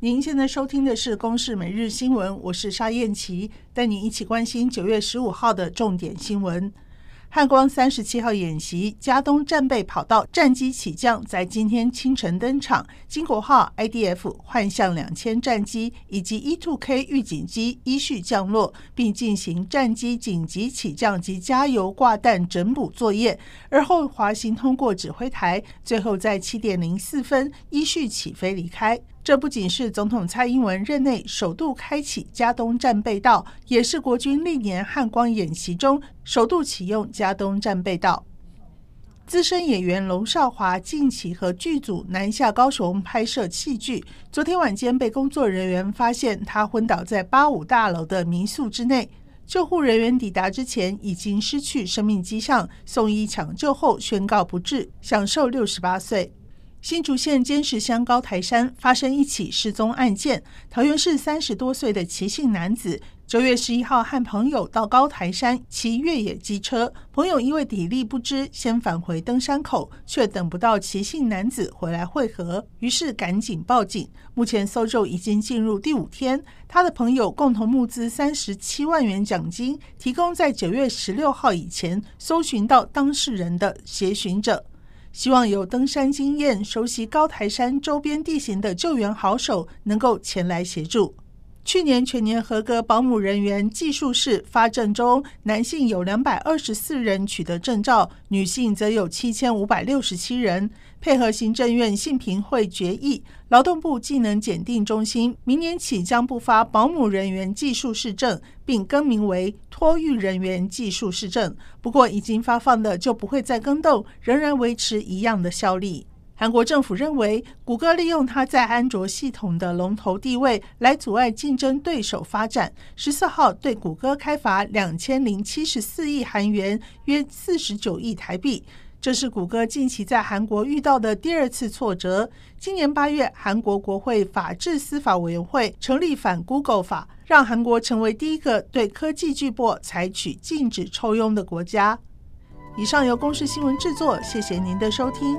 您现在收听的是《公视每日新闻》，我是沙燕琪，带您一起关心九月十五号的重点新闻。汉光三十七号演习，加东战备跑道战机起降，在今天清晨登场。金国号 IDF 幻象两千战机以及 E-2K 预警机依序降落，并进行战机紧急起降及加油挂弹整补作业。而后滑行通过指挥台，最后在七点零四分依序起飞离开。这不仅是总统蔡英文任内首度开启加东战备道，也是国军历年汉光演习中首度启用加东战备道。资深演员龙少华近期和剧组南下高雄拍摄戏剧，昨天晚间被工作人员发现他昏倒在八五大楼的民宿之内，救护人员抵达之前已经失去生命迹象，送医抢救后宣告不治，享寿六十八岁。新竹县尖石乡高台山发生一起失踪案件，桃园市三十多岁的齐姓男子，九月十一号和朋友到高台山骑越野机车，朋友因为体力不支，先返回登山口，却等不到齐姓男子回来会合，于是赶紧报警。目前搜救已经进入第五天，他的朋友共同募资三十七万元奖金，提供在九月十六号以前搜寻到当事人的协寻者。希望有登山经验、熟悉高台山周边地形的救援好手能够前来协助。去年全年合格保姆人员技术士发证中，男性有两百二十四人取得证照，女性则有七千五百六十七人。配合行政院性平会决议，劳动部技能检定中心明年起将不发保姆人员技术士证，并更名为托育人员技术士证。不过，已经发放的就不会再更动，仍然维持一样的效力。韩国政府认为，谷歌利用它在安卓系统的龙头地位来阻碍竞争对手发展。十四号对谷歌开罚两千零七十四亿韩元，约四十九亿台币。这是谷歌近期在韩国遇到的第二次挫折。今年八月，韩国国会法制司法委员会成立反 Google 法，让韩国成为第一个对科技巨擘采取禁止抽佣的国家。以上由公视新闻制作，谢谢您的收听。